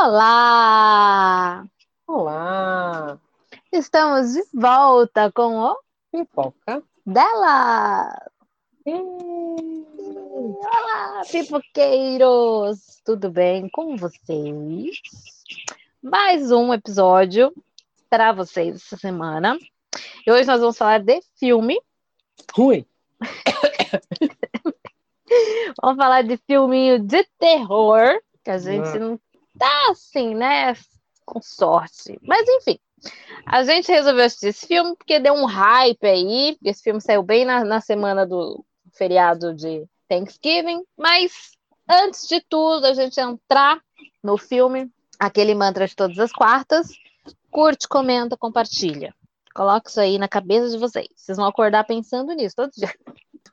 Olá! Olá! Estamos de volta com o Pipoca dela! Olá, pipoqueiros! Tudo bem com vocês? Mais um episódio para vocês essa semana. E hoje nós vamos falar de filme. Ruim. Vamos falar de filminho de terror, que a gente Ah. não tá assim, né? Com sorte. Mas enfim, a gente resolveu assistir esse filme porque deu um hype aí. Esse filme saiu bem na, na semana do feriado de Thanksgiving. Mas antes de tudo, a gente entrar no filme, aquele mantra de todas as quartas. Curte, comenta, compartilha. Coloca isso aí na cabeça de vocês. Vocês vão acordar pensando nisso todo dia.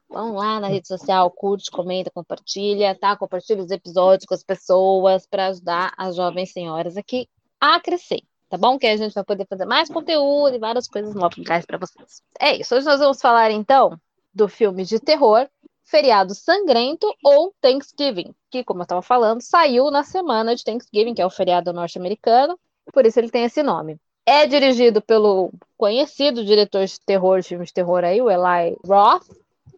Vão lá na rede social, curte, comenta, compartilha, tá? Compartilha os episódios com as pessoas para ajudar as jovens senhoras aqui a crescer, tá bom? Que a gente vai poder fazer mais conteúdo e várias coisas novas para vocês. É isso. Hoje nós vamos falar então do filme de terror Feriado Sangrento ou Thanksgiving, que, como eu estava falando, saiu na semana de Thanksgiving, que é o feriado norte-americano, por isso ele tem esse nome. É dirigido pelo conhecido diretor de terror, de filmes de terror aí, o Eli Roth,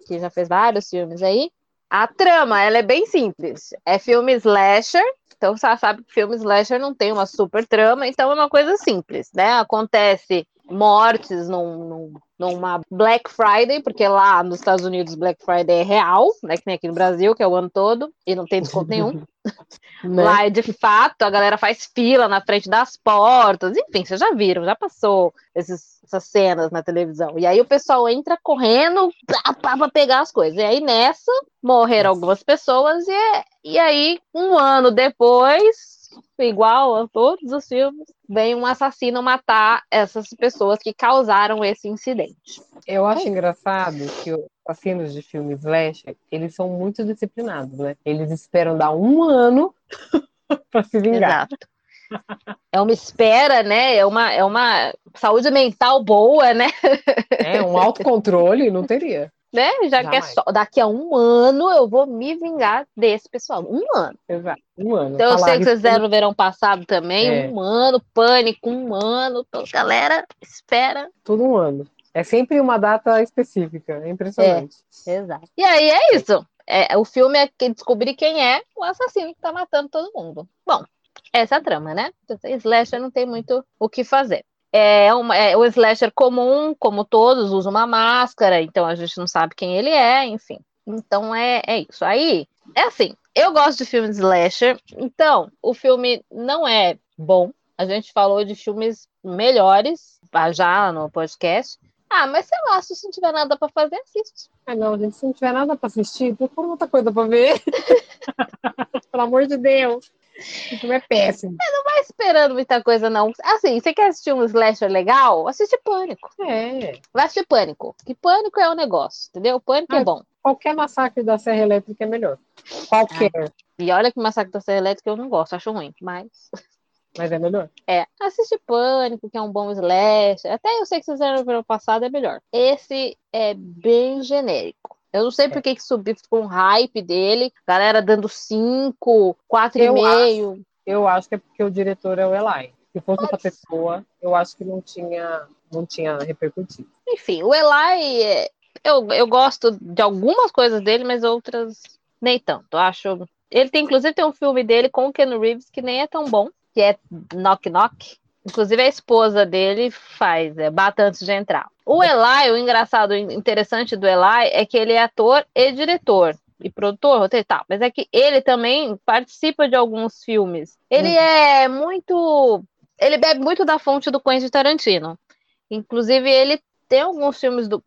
que já fez vários filmes aí. A trama, ela é bem simples. É filme slasher, então você sabe que filme slasher não tem uma super trama, então é uma coisa simples, né? Acontece mortes num, num- numa Black Friday, porque lá nos Estados Unidos Black Friday é real, né? Que nem aqui no Brasil, que é o ano todo, e não tem desconto nenhum. Né? Lá é de fato, a galera faz fila na frente das portas, enfim, vocês já viram, já passou esses- essas cenas na televisão. E aí o pessoal entra correndo pra pegar as coisas. E aí nessa morreram algumas pessoas, e, é- e aí, um ano depois, igual a todos os filmes, vem um assassino matar essas pessoas que causaram esse incidente. Eu acho engraçado que os assassinos de filmes slasher, eles são muito disciplinados, né? Eles esperam dar um ano pra se vingar. Exato. É uma espera, né? É uma, é uma saúde mental boa, né? É, um autocontrole não teria. né? Já que é Jamais. só daqui a um ano eu vou me vingar desse pessoal. Um ano. Exato. Um ano. Então eu Falar sei que vocês fizeram no verão passado também, É. um ano, pânico, um ano. Então, galera, espera. Tudo um ano. É sempre uma data específica. É impressionante. Exato. E aí é isso. É, o filme é que descobrir quem é o assassino que tá matando todo mundo. Bom, essa é a trama, né? Então, Slasher não tem muito o que fazer. É, uma, é o slasher comum, como todos, usa uma máscara, então a gente não sabe quem ele é, enfim. Então é, é isso. Aí, é assim, eu gosto de filmes slasher, então o filme não é bom. A gente falou de filmes melhores ah, já no podcast. Ah, mas sei lá, se não tiver nada pra fazer, assiste. Ah, não, gente, se não tiver nada pra assistir, procura outra coisa pra ver. Pelo amor de Deus. Filme é péssimo. Vai esperando muita coisa, não. Assim, você quer assistir um slasher legal? Assiste Pânico. É. Vai assistir Pânico. Que Pânico é o negócio, entendeu? Pânico é Ah, bom. Qualquer massacre da Serra Elétrica é melhor. Qualquer, E olha que Massacre da Serra Elétrica eu não gosto, acho ruim. Mas, mas é melhor. é, assiste Pânico, que é um bom slasher. Até eu sei que vocês fizeram no verão passado, é melhor. Esse é bem genérico. Eu não sei por que que subiu com um hype dele. Galera dando 5, 4,5. Eu acho que é porque o diretor é o Eli. Se fosse outra pessoa, eu acho que não tinha, não tinha repercutido. Enfim, o Eli, eu, eu gosto de algumas coisas dele, mas outras nem tanto. Eu acho. Ele tem, inclusive, tem um filme dele com o Ken Reeves que nem é tão bom, que é Knock Knock. Inclusive, a esposa dele faz, é Bata Antes de Entrar. O Eli, o engraçado, interessante do Eli é que ele é ator e diretor. E produtor, roteiro e tal. Mas é que ele também participa de alguns filmes. Ele Uhum. é muito. Ele bebe muito da fonte do Quentin Tarantino. Inclusive, ele tem alguns filmes do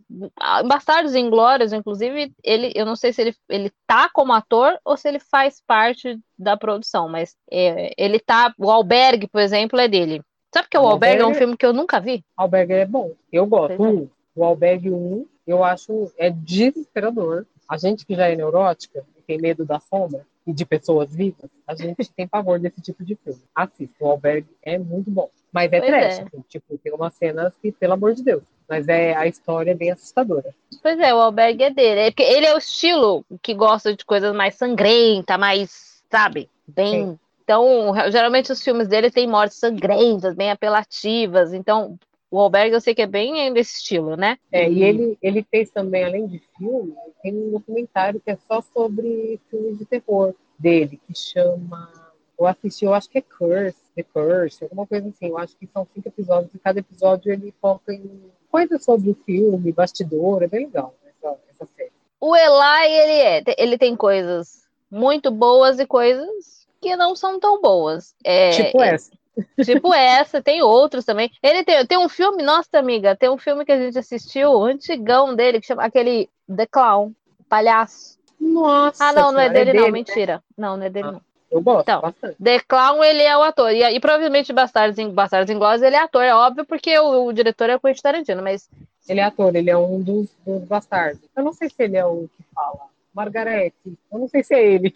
Bastardos Inglórios, inclusive, ele, eu não sei se ele, ele tá como ator ou se ele faz parte da produção, mas é, ele tá, o Albergue, por exemplo, é dele. Sabe que o O Albergue é um filme que eu nunca vi? Albergue é bom. Eu gosto. Pois é. Um, o Albergue 1, eu acho é desesperador. A gente que já é neurótica, tem medo da sombra e de pessoas vivas, a gente tem pavor desse tipo de filme. Assista, o Albergue é muito bom. Mas é Pois trash, é. assim, tipo, tem umas cenas que, pelo amor de Deus. Mas é, a história é bem assustadora. Pois é, o Albergue é dele. É porque ele é o estilo que gosta de coisas mais sangrenta, mais, sabe, bem Então, geralmente os filmes dele têm mortes sangrentas, bem apelativas. Então, o Alberg eu sei que é bem desse estilo, né? É, e ele, ele fez também, além de filme, tem um documentário que é só sobre filmes de terror dele, que chama. Eu assisti, eu acho que é Curse, The Curse, alguma coisa assim. Eu acho que são cinco episódios e cada episódio ele foca em coisas sobre o filme, bastidor, é bem legal essa, essa série. O Eli, ele, é, ele tem coisas muito boas e coisas que não são tão boas. É, tipo essa. Tipo essa, tem outros também. Ele tem, tem um filme, nossa amiga, tem um filme que a gente assistiu, antigão dele, que chama aquele The Clown, Palhaço. Nossa. Ah, não, não é dele, é dele não, né? mentira. Não, não é dele, ah, não. Eu gosto então, bastante. The Clown, ele é o ator. E, e provavelmente Bastardos, em, Bastardos Inglórios, ele é ator, é óbvio, porque o, o diretor é o Quentin Tarantino, mas... Ele é ator, ele é um dos, dos bastardos. Eu não sei se ele é o que fala. Margarete. Eu não sei se é ele.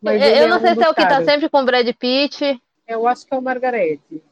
Mas eu, eu não é sei um se é o que tá sempre com Brad Pitt. Eu acho que é o Margarete.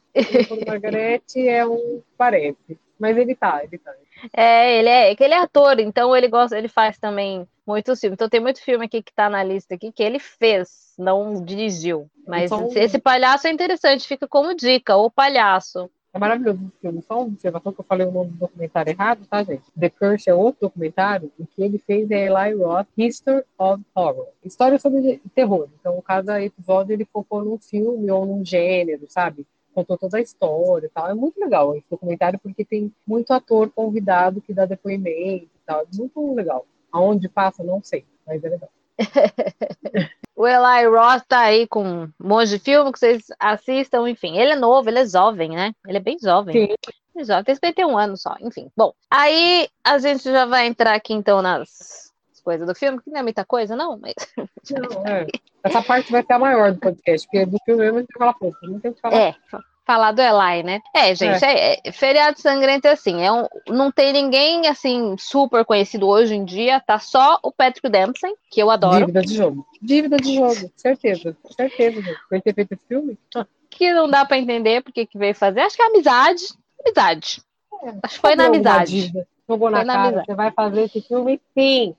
O Margarete é um parece. Mas ele tá, ele tá. É, ele é, que ele é ator, então ele gosta, ele faz também muitos filmes. Então tem muito filme aqui que tá na lista aqui que ele fez, não dirigiu. Mas então, esse palhaço é interessante, fica como dica, o palhaço. É maravilhoso esse filme. Só uma observação que eu falei o nome do documentário errado, tá, gente? The Curse é outro documentário. O que ele fez é Eli Roth, History of Horror. História sobre terror. Então, cada episódio ele focou num filme ou num gênero, sabe? Contou toda a história e tal. É muito legal esse documentário porque tem muito ator convidado que dá depoimento e tal. É muito legal. Aonde passa, não sei, mas é legal. Eli Roth tá aí com um monte de filme que vocês assistam, enfim. Ele é novo, ele é jovem, né? Ele é bem jovem. Sim. Ele é jovem, tem 51 anos só, enfim. Bom, aí a gente já vai entrar aqui então nas coisas do filme, que não é muita coisa, não, mas. Não, é. Essa parte vai ser a maior do podcast, porque do filme mesmo a gente fala pouco, não tem o que falar. É, falar do Eli, né? É, gente, é. É, é, feriado sangrento é assim, é um, não tem ninguém assim super conhecido hoje em dia, tá só o Patrick Dempsey, que eu adoro. Dívida de jogo. Dívida de jogo, certeza, certeza. Foi ter feito filme? Que não dá para entender porque que veio fazer. Acho que é amizade, amizade. É, Acho que foi na amizade. Jogou na, na cara, amizade. você vai fazer esse filme sim.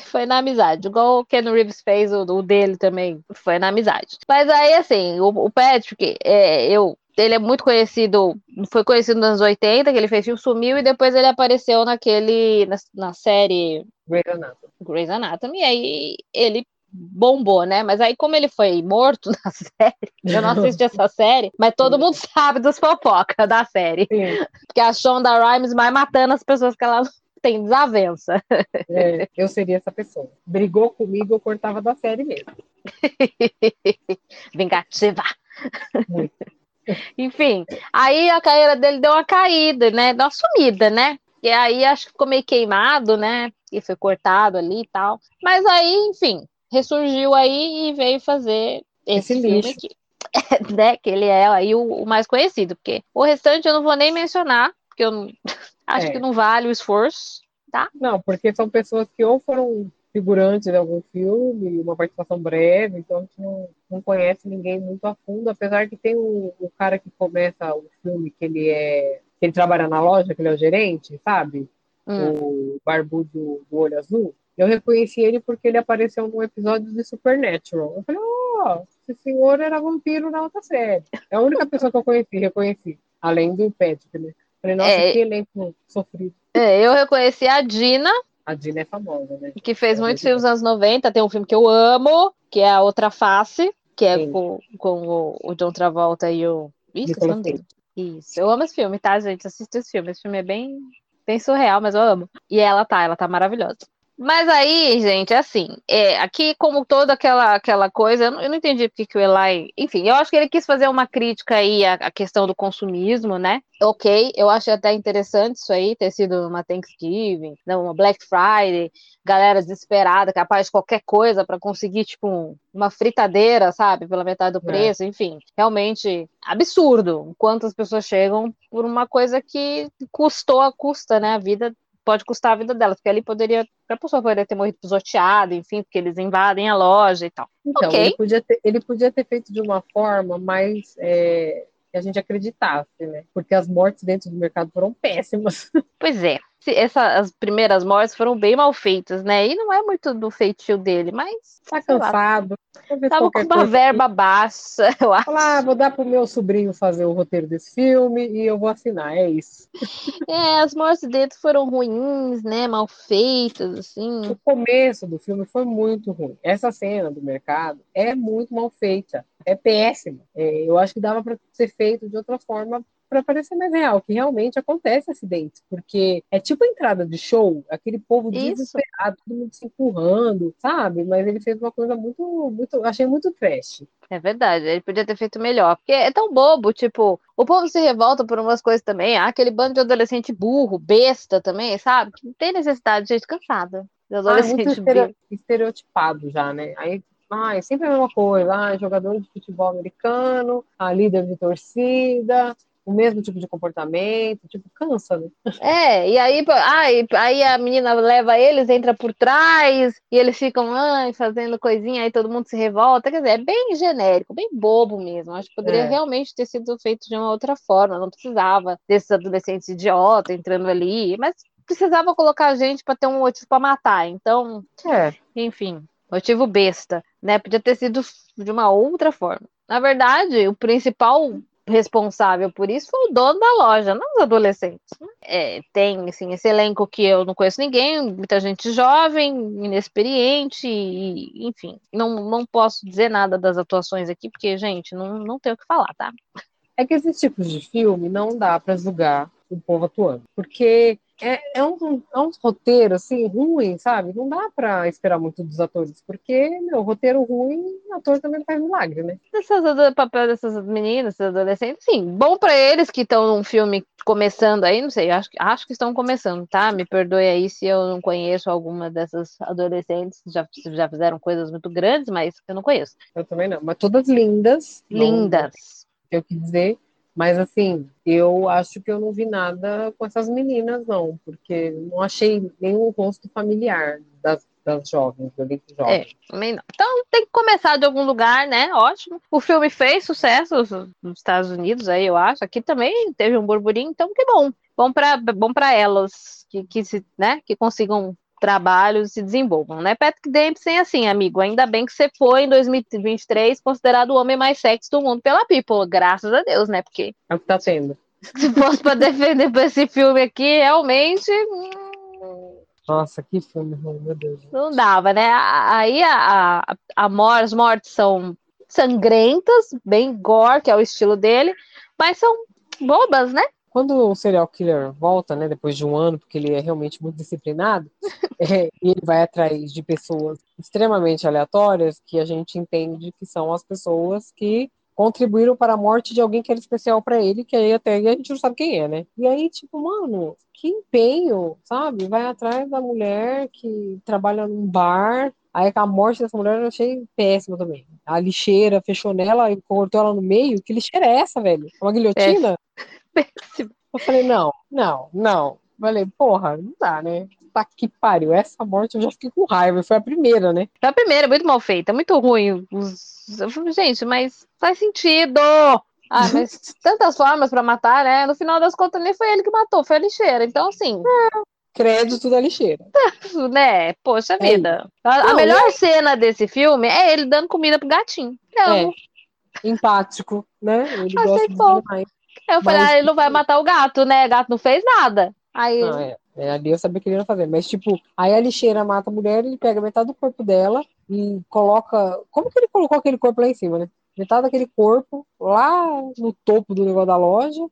Foi na amizade, igual o Ken Reeves fez o, o, dele também, foi na amizade. Mas aí, assim, o, o Patrick, é, eu, ele é muito conhecido, foi conhecido nos anos 80, que ele fez filme, sumiu, e depois ele apareceu naquele, na, na série Grey's Anatomy. Grey's Anatomy, e aí ele bombou, né? Mas aí, como ele foi morto na série, eu não assisti essa série, mas todo mundo sabe dos fofocas da série. Sim. Porque a Shonda Rhimes vai matando as pessoas que ela tem desavença. É, eu seria essa pessoa. Brigou comigo, eu cortava da série mesmo. Vingativa. Muito. Enfim, aí a carreira dele deu uma caída, né? Deu uma sumida, né? E aí acho que ficou meio queimado, né? E foi cortado ali e tal. Mas aí, enfim, ressurgiu aí e veio fazer esse, esse filme lixo. aqui. né? Que ele é aí o, o, mais conhecido, porque o restante eu não vou nem mencionar, porque eu acho é. que não vale o esforço, tá? Não, porque são pessoas que ou foram figurantes de algum filme, uma participação breve, então a gente não, não conhece ninguém muito a fundo, apesar que tem o, o cara que começa o filme que ele é que ele trabalha na loja, que ele é o gerente, sabe? Hum. O barbudo do olho azul. Eu reconheci ele porque ele apareceu num episódio de Supernatural. Eu falei, oh, esse senhor era vampiro na outra série. É a única pessoa que eu conheci, reconheci. Além do Patrick, né? Falei, nossa, é, que elenco sofrido. É, eu reconheci a Dina. A Dina é famosa, né? Que fez é muitos filmes nos anos 90. Tem um filme que eu amo, que é A Outra Face, que é com, com o, o, John Travolta e o. Isso, Isso. Eu amo esse filme, tá, gente? Assisto esse filme. Esse filme é bem, bem surreal, mas eu amo. E ela tá, ela tá maravilhosa. Mas aí, gente, assim, é, aqui, como toda aquela, aquela coisa, eu não, eu não entendi porque que o Eli. Enfim, eu acho que ele quis fazer uma crítica aí à, à, questão do consumismo, né? Ok, eu acho até interessante isso aí, ter sido uma Thanksgiving, uma Black Friday, galera desesperada, capaz de qualquer coisa para conseguir, tipo, uma fritadeira, sabe, pela metade do é. preço, é. enfim, realmente absurdo. Quantas pessoas chegam por uma coisa que custou a custa, né? A vida pode custar a vida delas, porque ali poderia, a pessoa poderia ter morrido pisoteada, enfim, porque eles invadem a loja e tal. Então, okay. ele, podia ter, ele podia ter feito de uma forma mais é, que a gente acreditasse, né? Porque as mortes dentro do mercado foram péssimas. Pois é. Essa, as primeiras mortes foram bem mal feitas, né? E não é muito do feitio dele, mas. Tá cansado. Tava com uma verba baixa, eu acho. Falar, ah, vou dar pro meu sobrinho fazer o roteiro desse filme e eu vou assinar, é isso. É, as mortes dele foram ruins, né? Mal feitas, assim. O começo do filme foi muito ruim. Essa cena do mercado é muito mal feita. É péssima. É, eu acho que dava para ser feito de outra forma para parecer mais real, que realmente acontece acidentes, porque é tipo entrada de show, aquele povo Isso. desesperado, todo mundo se empurrando, sabe? Mas ele fez uma coisa muito, muito, achei muito trash. É verdade, ele podia ter feito melhor, porque é tão bobo, tipo, o povo se revolta por umas coisas também, ah, aquele bando de adolescente burro, besta também, sabe? Não tem necessidade de gente cansada. De adolescente ah, é muito estereotipado já, né? Aí ah, é sempre a mesma coisa, ah, jogador de futebol americano, a líder de torcida, o mesmo tipo de comportamento, tipo, cansa, né? É, e aí, aí, aí a menina leva eles, entra por trás, e eles ficam ai, fazendo coisinha, aí todo mundo se revolta. Quer dizer, é bem genérico, bem bobo mesmo. Acho que poderia é. realmente ter sido feito de uma outra forma, não precisava desses adolescentes idiotas entrando ali, mas precisava colocar gente para ter um motivo para matar. Então, é. enfim, motivo besta, né? Podia ter sido de uma outra forma. Na verdade, o principal responsável por isso foi o dono da loja, não os adolescentes. É, tem assim, esse elenco que eu não conheço ninguém, muita gente jovem, inexperiente, e, enfim, não, não posso dizer nada das atuações aqui, porque, gente, não, não tenho o que falar, tá? É que esses tipos de filme não dá para julgar o povo atuando, porque é, é, um, é um roteiro assim ruim, sabe? Não dá para esperar muito dos atores, porque meu roteiro ruim, o ator também faz milagre, né? Essas, o papel dessas meninas, esses adolescentes, sim, bom para eles que estão num filme começando aí, não sei, acho, acho que estão começando, tá? Me perdoe aí se eu não conheço alguma dessas adolescentes, já, já fizeram coisas muito grandes, mas eu não conheço. Eu também não, mas todas lindas. Lindas. Não, eu quis dizer mas assim, eu acho que eu não vi nada com essas meninas, não, porque não achei nenhum rosto familiar das, das jovens, do elenco jovem. É, também não. Então tem que começar de algum lugar, né? Ótimo. O filme fez sucesso nos Estados Unidos, aí eu acho. Aqui também teve um burburinho, então que bom. Bom para bom elas que, que, se, né, que consigam trabalhos se desenvolvam, né? Patrick Dempsey, assim, amigo, ainda bem que você foi em 2023 considerado o homem mais sexy do mundo pela People, graças a Deus, né? Porque é o que tá tendo. Se fosse para defender esse filme aqui, realmente hum, nossa, que filme ruim, meu Deus. Não dava, né? Aí a, a, a mor as mortes são sangrentas, bem gore, que é o estilo dele, mas são bobas, né? Quando o serial killer volta, né, depois de um ano, porque ele é realmente muito disciplinado, é, e ele vai atrás de pessoas extremamente aleatórias, que a gente entende que são as pessoas que contribuíram para a morte de alguém que era especial para ele, que aí até aí a gente não sabe quem é, né? E aí, tipo, mano, que empenho, sabe? Vai atrás da mulher que trabalha num bar. Aí a morte dessa mulher eu achei péssima também. A lixeira fechou nela e cortou ela no meio. Que lixeira é essa, velho? É uma guilhotina? Péssimo. Eu falei, não, não, não. Falei, porra, não dá, né? Tá que pariu. Essa morte eu já fiquei com raiva. Foi a primeira, né? Foi a primeira, muito mal feita, muito ruim. Gente, mas faz sentido. Ah, mas tantas formas para matar, né? No final das contas, nem foi ele que matou, foi a lixeira. Então, assim. É, crédito da lixeira. né? Poxa é vida. A, não, a, melhor não. cena desse filme é ele dando comida pro gatinho. É. Empático, né? Ele Achei gosta eu falei, mas, ah, ele não vai matar o gato, né? O gato não fez nada. Aí. Não, é, é, ali eu sabia que ele ia fazer. Mas, tipo, aí a lixeira mata a mulher, ele pega metade do corpo dela e coloca. Como que ele colocou aquele corpo lá em cima, né? Metade daquele corpo lá no topo do negócio da loja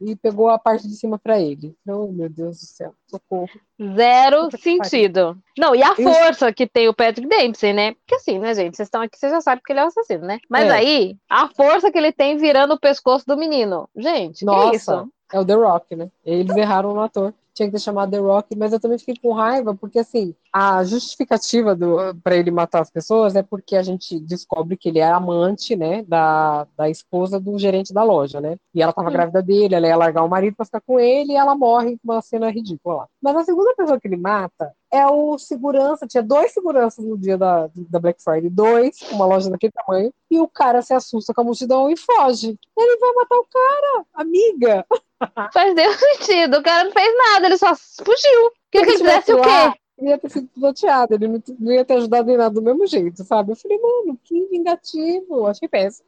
e pegou a parte de cima para ele. Oh, meu Deus do céu, socorro. Zero sentido. Não, e a força que tem o Patrick Dempsey, né? Porque assim, né, gente? Vocês estão aqui, vocês já sabem que ele é o assassino, né? Mas é. aí, a força que ele tem virando o pescoço do menino. Gente, Nossa, que isso? É o The Rock, né? Eles erraram no ator. Tinha que ter chamado The Rock, mas eu também fiquei com raiva, porque assim, a justificativa para ele matar as pessoas é porque a gente descobre que ele é amante, né, da, da esposa do gerente da loja, né? E ela tava hum. grávida dele, ela ia largar o marido pra ficar com ele e ela morre com uma cena ridícula lá. Mas a segunda pessoa que ele mata é o segurança. Tinha dois seguranças no dia da, da Black Friday, dois, uma loja daquele tamanho, e o cara se assusta com a multidão e foge. Ele vai matar o cara, amiga. Faz nenhum sentido. O cara não fez nada, ele só fugiu. Queria que ele fizesse o quê? Ele ia ter sido pisoteado, ele não, ia ter ajudado em nada do mesmo jeito, sabe? Eu falei, mano, que vingativo. Achei péssimo.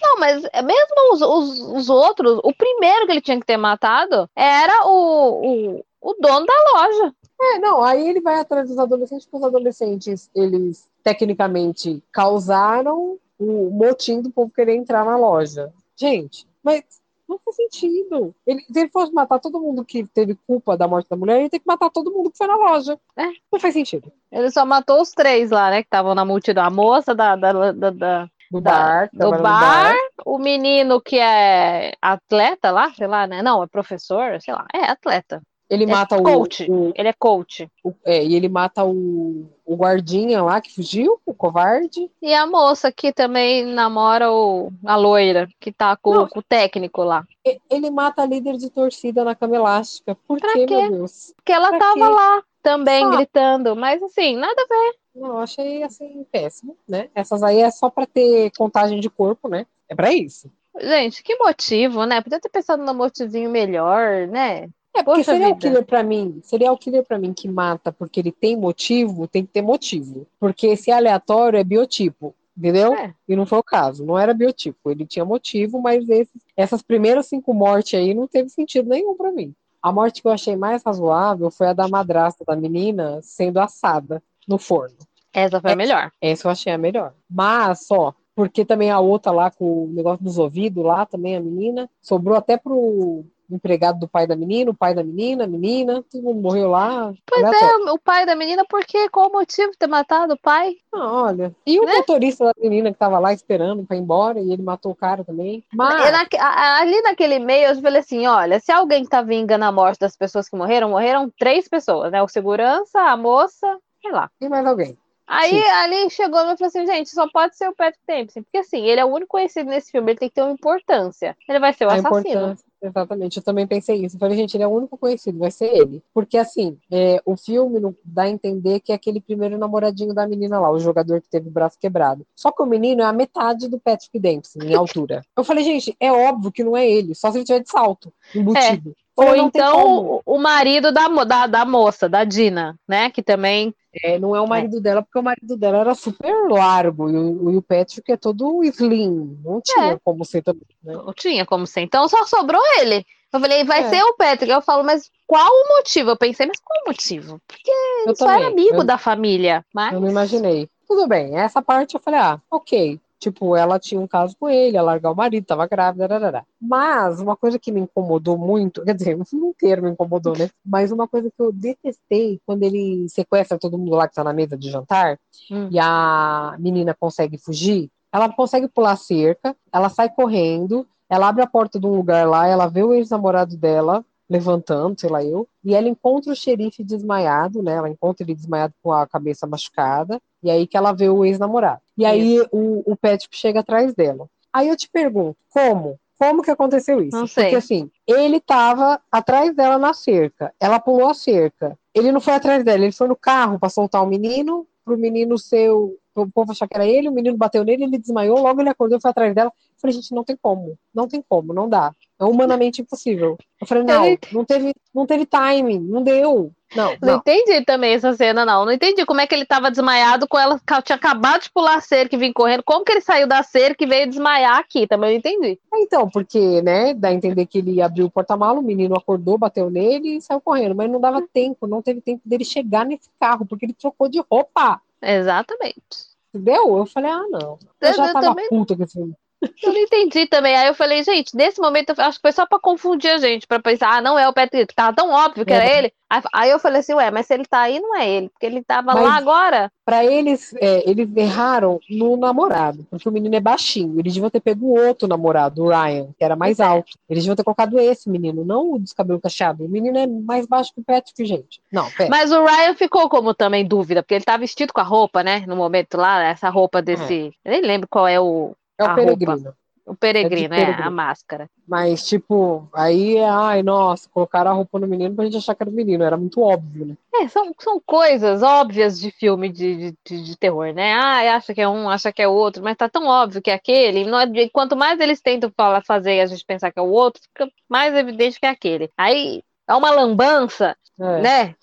Não, mas mesmo os, os, os, outros, o primeiro que ele tinha que ter matado era o, o, o dono da loja. É, não, aí ele vai atrás dos adolescentes, porque os adolescentes, eles tecnicamente causaram o motim do povo querer entrar na loja. Gente, mas não faz sentido. Ele, se ele fosse matar todo mundo que teve culpa da morte da mulher, ele tem que matar todo mundo que foi na loja. É. Não faz sentido. Ele só matou os três lá, né? Que estavam na multidão. A moça da, da, da, da do bar, do bar, bar, o menino que é atleta lá, sei lá, né? Não, é professor, sei lá, é atleta. Ele é mata coach. o, Ele é coach. O, é, e ele mata o, o guardinha lá que fugiu, o covarde. E a moça que também namora o, a loira, que tá com, com o técnico lá. Ele mata a líder de torcida na cama elástica. Por pra quê, meu Deus? Porque ela pra tava quê? lá também gritando. Mas assim, nada a ver. Não, achei assim péssimo, né? Essas aí é só para ter contagem de corpo, né? É para isso. Gente, que motivo, né? Podia ter pensado no motivinho melhor, né? É, porque seria o killer para mim, seria o killer para mim que mata porque ele tem motivo, tem que ter motivo. Porque esse aleatório é biotipo, entendeu? É. E não foi o caso, não era biotipo, ele tinha motivo, mas esses, essas primeiras cinco mortes aí não teve sentido nenhum para mim. A morte que eu achei mais razoável foi a da madrasta da menina sendo assada no forno. Essa foi a melhor. Essa eu achei a melhor. Mas, ó, porque também a outra lá com o negócio dos ouvidos lá, também a menina, sobrou até pro, empregado do pai da menina, o pai da menina, a menina, todo mundo morreu lá. Pois é, o pai da menina, por quê? Qual o motivo de ter matado o pai? Ah, olha. E o né? motorista da menina que tava lá esperando pra ir embora e ele matou o cara também. Mas... Na, ali naquele meio eu falei assim: olha, se alguém tá vingando a morte das pessoas que morreram, morreram três pessoas, né? O segurança, a moça, sei lá. E mais alguém. Aí Sim. ali chegou e falou assim, gente, só pode ser o Patrick Dempsey, porque assim, ele é o único conhecido nesse filme, ele tem que ter uma importância. Ele vai ser o a assassino. Exatamente, eu também pensei isso. Eu falei, gente, ele é o único conhecido, vai ser ele. Porque, assim, é, o filme não dá a entender que é aquele primeiro namoradinho da menina lá, o jogador que teve o braço quebrado. Só que o menino é a metade do Patrick Dempsey, em altura. Eu falei, gente, é óbvio que não é ele, só se ele tiver de salto, embutido. É. Ou então o marido da, da, da moça, da Dina, né? Que também é, não é o marido é. dela, porque o marido dela era super largo e o, e o Patrick é todo slim. Não tinha é. como ser também. Né? Não tinha como ser. Então só sobrou ele. Eu falei, vai é. ser o Patrick. Eu falo, mas qual o motivo? Eu pensei, mas qual o motivo? Porque eu ele só era amigo eu, da família. Mas... Eu não imaginei. Tudo bem, essa parte eu falei, ah, ok. Tipo, ela tinha um caso com ele, ia largar o marido, tava grávida, rarará. Mas uma coisa que me incomodou muito, quer dizer, um inteiro me incomodou, né? Mas uma coisa que eu detestei quando ele sequestra todo mundo lá que tá na mesa de jantar hum. e a menina consegue fugir, ela consegue pular cerca, ela sai correndo, ela abre a porta de um lugar lá, ela vê o ex-namorado dela, levantando, sei lá eu, e ela encontra o xerife desmaiado, né? Ela encontra ele desmaiado com a cabeça machucada, e aí que ela vê o ex-namorado. E aí o, o Patrick chega atrás dela. Aí eu te pergunto, como? Como que aconteceu isso? Não sei. Porque assim, ele tava atrás dela na cerca, ela pulou a cerca. Ele não foi atrás dela, ele foi no carro para soltar o menino, pro menino ser o, povo achar que era ele, o menino bateu nele, ele desmaiou, logo ele acordou, foi atrás dela. Eu falei, gente, não tem como, não tem como, não dá. É humanamente impossível. Eu falei, não, não teve, não teve timing, não deu. Não, não, não. entendi também essa cena, não. Não entendi como é que ele estava desmaiado com ela tinha acabado de pular a cerca e vir correndo. Como que ele saiu da cerca e veio desmaiar aqui? Também não entendi. É, então, porque, né, dá a entender que ele abriu o porta-malas, o menino acordou, bateu nele e saiu correndo. Mas não dava tempo, não teve tempo dele chegar nesse carro, porque ele trocou de roupa. Exatamente. Entendeu? Eu falei, ah, não. Eu, eu já tava também... puta com esse filme. Eu não entendi também. Aí eu falei, gente, nesse momento, eu acho que foi só pra confundir a gente, pra pensar, ah, não é o Patrick, tava tão óbvio que era É. ele. Aí- eu falei assim, ué, mas se ele tá aí, não é ele, porque ele tava Mas- lá agora. Pra eles, é, eles erraram no namorado, porque o menino é baixinho. Eles deviam ter pego o outro namorado, o Ryan, que era mais é. alto. Eles deviam ter colocado esse menino, não o dos cabelos cacheados. O menino é mais baixo que o Patrick, gente. Não, pera. Mas o Ryan ficou como também dúvida, porque ele tá vestido com a roupa, né? No momento lá, essa roupa desse. Eu nem lembro qual é o, é o peregrino. o peregrino, É de é, peregrino. a máscara. Mas, tipo, aí é, ai, nossa, colocaram a roupa no menino pra gente achar que era o menino. Era muito óbvio, né? É, são, são coisas óbvias de filme de, de, de- terror, né? Ah, acha que é um, acha que é outro, mas tá tão óbvio que é aquele. Não é- quanto mais eles tentam falar, fazer a gente pensar que é o outro, fica mais evidente que é aquele. Aí é uma lambança, É. né?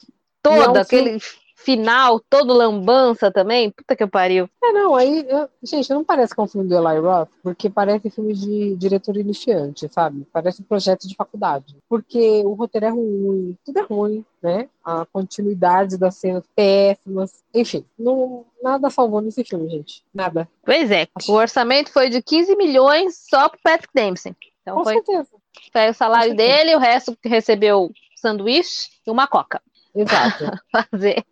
E é um aquele final, todo lambança também. Puta que pariu. É, não, aí, eu- gente, não parece que é um filme do Eli Roth, porque parece filme de diretor iniciante, sabe? Parece um projeto de faculdade. Porque o roteiro é ruim, tudo é ruim, né? A continuidade das cenas péssimas. Enfim, não, nada salvou nesse filme, gente. Nada. Pois é, o orçamento foi de 15 milhões só pro Patrick Dempsey. Então Com foi, certeza. foi o salário dele, o resto que recebeu sanduíche e uma coca. Exato. fazer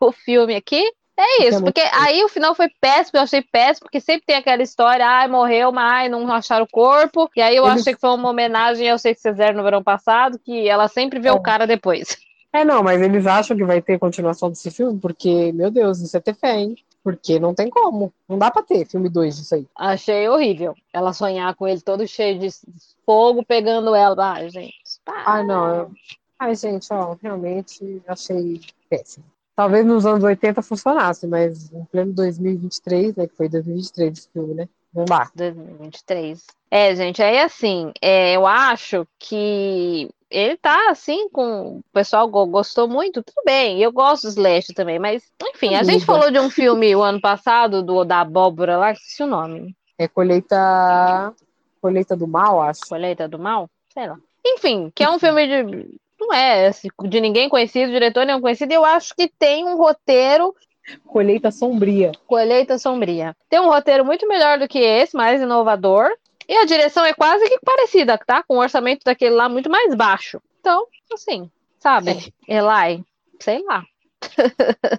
o filme aqui. É é isso, muito porque aí o final foi péssimo, eu achei péssimo, porque sempre tem aquela história, ai, morreu, mas não acharam o corpo. E aí eu Eles- achei que foi uma homenagem ao Sei que Fizeram no verão passado, que ela sempre vê É. o cara depois. É, não, mas eles acham que vai ter continuação desse filme, porque, meu Deus, isso é ter fé, hein? Porque não tem como. Não dá pra ter filme 2 disso aí. Achei horrível. Ela sonhar com ele todo cheio de fogo pegando ela. Ai, gente. pá. Ai, não. Ai, gente, ó, realmente achei péssimo. Talvez nos anos 80 funcionasse, mas em pleno 2023, né, que foi 2023 esse filme, né? Não dá. 2023. É, gente, aí assim, é, eu acho que ele tá assim com. O pessoal go- gostou muito, tudo bem. Eu gosto do Slash também, mas enfim, a gente falou de um filme o ano passado, do da abóbora lá, esqueci o nome. É colheita. Colheita do mal, acho. Colheita do Mal? Sei lá. Enfim, que é um filme de. Não é assim, de ninguém conhecido, diretor nenhum conhecido, eu acho que tem um roteiro Colheita sombria. Colheita Sombria. Tem um roteiro muito melhor do que esse, mais inovador. E a direção é quase que parecida, tá? Com o orçamento daquele lá muito mais baixo. Então, assim, sabe? Eli, sei lá.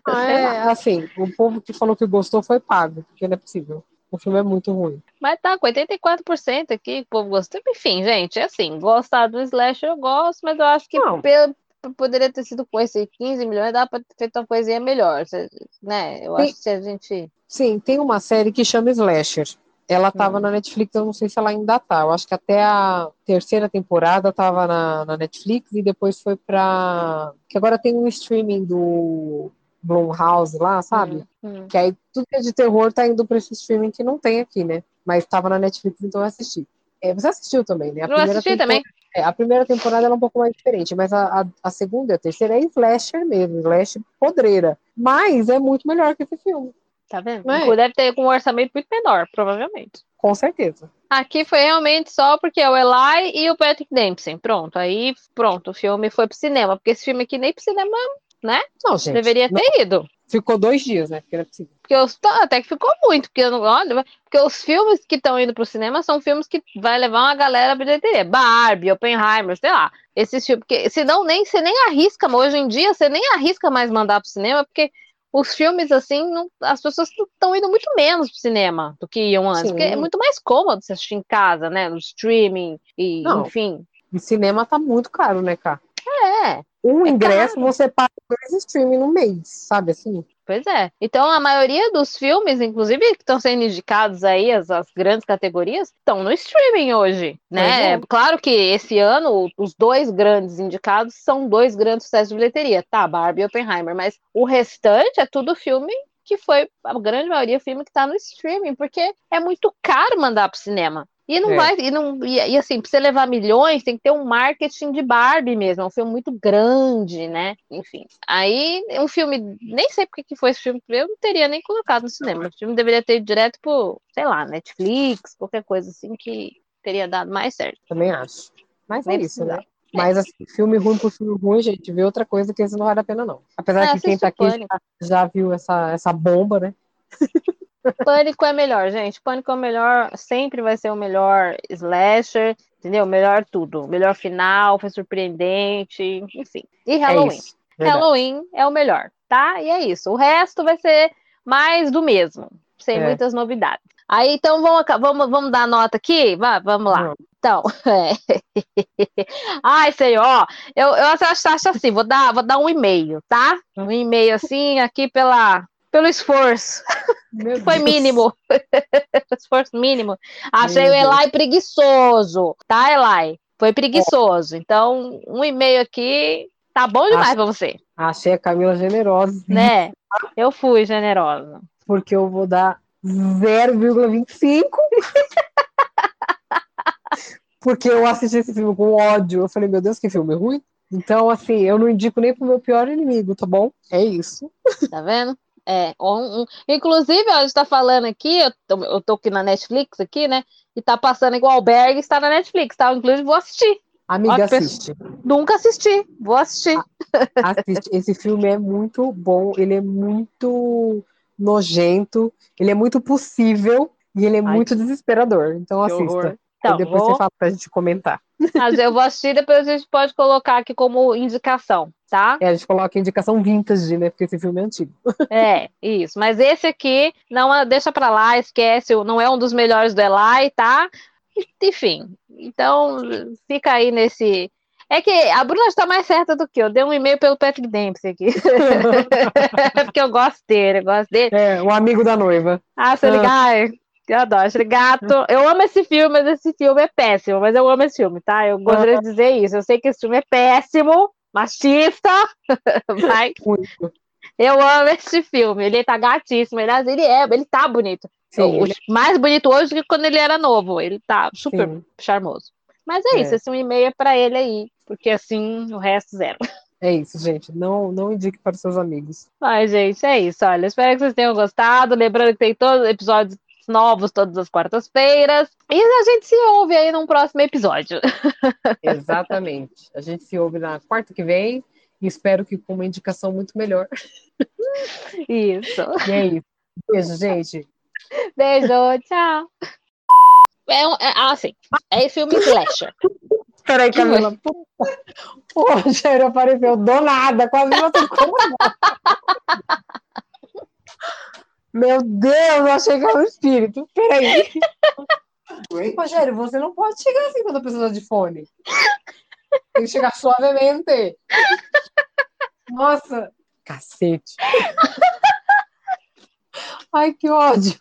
Ah, Sei é, assim, o povo que falou que gostou foi pago, porque não é possível. O filme é muito ruim. Mas tá com 84% aqui, o povo gostou. Enfim, gente, é assim, gostar do Slash eu gosto, mas eu acho que Não. pelo- poderia ter sido com esse 15 milhões, dá pra ter feito uma coisinha melhor, né? Eu Sim. acho que se a gente... Sim, tem uma série que chama Slasher. Ela tava Hum. na Netflix, eu não sei se ela ainda tá. Eu acho que até a terceira temporada tava na, na Netflix e depois foi pra. Que agora tem um streaming do Blumhouse lá, sabe? Hum, hum. Que aí tudo que é de terror tá indo pra esse streaming que não tem aqui, né? Mas tava na Netflix, então eu assisti. É, você assistiu também, né? A Eu assisti tempo- também. é, a primeira temporada ela é um pouco mais diferente, mas a, a, a segunda e a terceira é slasher mesmo, slasher podreira. Mas é muito melhor que esse filme, Tá vendo? É? Deve ter um orçamento muito menor, provavelmente. com certeza. Aqui foi realmente só porque é o Eli e o Patrick Dempsey. Pronto, aí pronto, o filme foi pro cinema, porque esse filme aqui nem pro cinema Não, gente. deveria não- ter ido. Ficou dois dias, né? Porque. Porque os, até que ficou muito, porque eu não, olha, porque os filmes que estão indo pro cinema são filmes que vai levar uma galera pra bilheteria. Barbie, Oppenheimer, sei lá. Esses filmes, porque senão nem, você nem arrisca, hoje em dia você nem arrisca mais mandar pro cinema, porque os filmes, assim, não- as pessoas estão indo muito menos pro cinema do que iam antes. Sim. Porque é muito mais cômodo você assistir em casa, né? No streaming, e Não. enfim. E cinema tá muito caro, né, cara? É. Um É ingresso caro. você paga dois streaming no mês, sabe assim? Pois é. Então, a maioria dos filmes, inclusive, que estão sendo indicados aí, as, as grandes categorias, estão no streaming hoje, né? É. Claro que esse ano, os dois grandes indicados são dois grandes sucessos de bilheteria, tá? Barbie e Oppenheimer, mas o restante é tudo filme que foi, a grande maioria, filme que tá no streaming, porque é muito caro mandar pro cinema. E não É. vai, e, não, e, e assim, pra você levar milhões, tem que ter um marketing de Barbie mesmo, é um filme muito grande, né? Enfim. Aí, um filme, nem sei porque que foi esse filme, eu não teria nem colocado no cinema. O filme deveria ter ido direto pro, sei lá, Netflix, qualquer coisa assim que teria dado mais certo. Também acho. Mas é Nem isso, né? Mas assim, filme ruim por filme ruim, gente, vê outra coisa que esse não vale a pena, não. Apesar É, que quem tá aqui já, já viu essa, essa bomba, né? Pânico é melhor, gente. Pânico é o melhor, sempre vai ser o melhor slasher, entendeu? Melhor tudo. Melhor final, foi surpreendente, enfim. E Halloween. É Halloween é o melhor, tá? E é isso. O resto vai ser mais do mesmo, sem é. muitas novidades. Aí, então, vamos, vamos, vamos dar nota aqui? Vá, vamos lá. Vamos. Então, é. Ai, senhor, ó, eu, eu acho, acho assim, vou dar, vou dar um e-mail, tá? Um e-mail assim, aqui pela, pelo esforço. Foi Deus. mínimo. esforço mínimo. Achei Meu o Eli preguiçoso, tá, Eli? Foi preguiçoso. Então, um e-mail aqui tá bom demais Acho- pra você, Achei a Camila generosa, né? Eu fui generosa. porque eu vou dar 0,25. porque eu assisti esse filme com ódio. Eu falei, meu Deus, que filme ruim. Então, assim, eu não indico nem pro meu pior inimigo, tá bom? É isso. Tá vendo? É, um- um- inclusive, ó, a gente tá falando aqui, eu tô, eu tô aqui na Netflix aqui, né? E tá passando igual Albergue, está na Netflix, tá? Inclusive, vou assistir. Amiga, assiste. Nunca assisti, vou assistir. Assiste. Esse filme é muito bom, ele é muito nojento, ele é muito possível e ele é Ai, muito desesperador. Então horror. assista. Então, e depois vou, você fala pra gente comentar. mas eu vou assistir, depois a gente pode colocar aqui como indicação, tá? É, a gente coloca a indicação vintage, né? Porque esse filme é antigo. É, isso. Mas esse aqui, não é- deixa pra lá, esquece, não é um dos melhores do Eli, tá? Enfim, então fica aí nesse. É que a Bruna está mais certa do que eu. Dei um e-mail pelo Patrick Dempsey aqui. Porque eu gosto dele, eu gosto dele. É, o amigo da noiva. Ah, se Ah. ligar, ai, eu adoro. Gato. Eu amo esse filme, mas esse filme é péssimo. Mas eu amo esse filme, tá? Eu gostaria de dizer isso. Eu sei que esse filme é péssimo, machista, mas Muito. eu amo esse filme. Ele tá gatíssimo. Aliás, ele é, ele tá bonito. Sim, O- ele- Mais bonito hoje do que quando ele era novo. Ele tá super sim. charmoso. Mas é, É. isso, esse um e-mail é pra ele aí. Porque assim, o resto zero. É isso, gente. Não, não indique para os seus amigos. Ai, gente, é isso. Olha, espero que vocês tenham gostado. Lembrando que tem todos os episódios novos todas as quartas-feiras. E a gente se ouve aí num próximo episódio. Exatamente. A gente se ouve na quarta que vem e espero que com uma indicação muito melhor. Isso. E é isso. Beijo, gente. Beijo, tchau. É, um, é assim, é filme slasher. Peraí, Que Camila. O Rogério apareceu do nada, quase não tocou. Meu Deus, eu achei que era um espírito. Peraí. Rogério, você não pode chegar assim quando a pessoa tá de fone. Tem que chegar suavemente. Nossa, cacete. Ai, que ódio.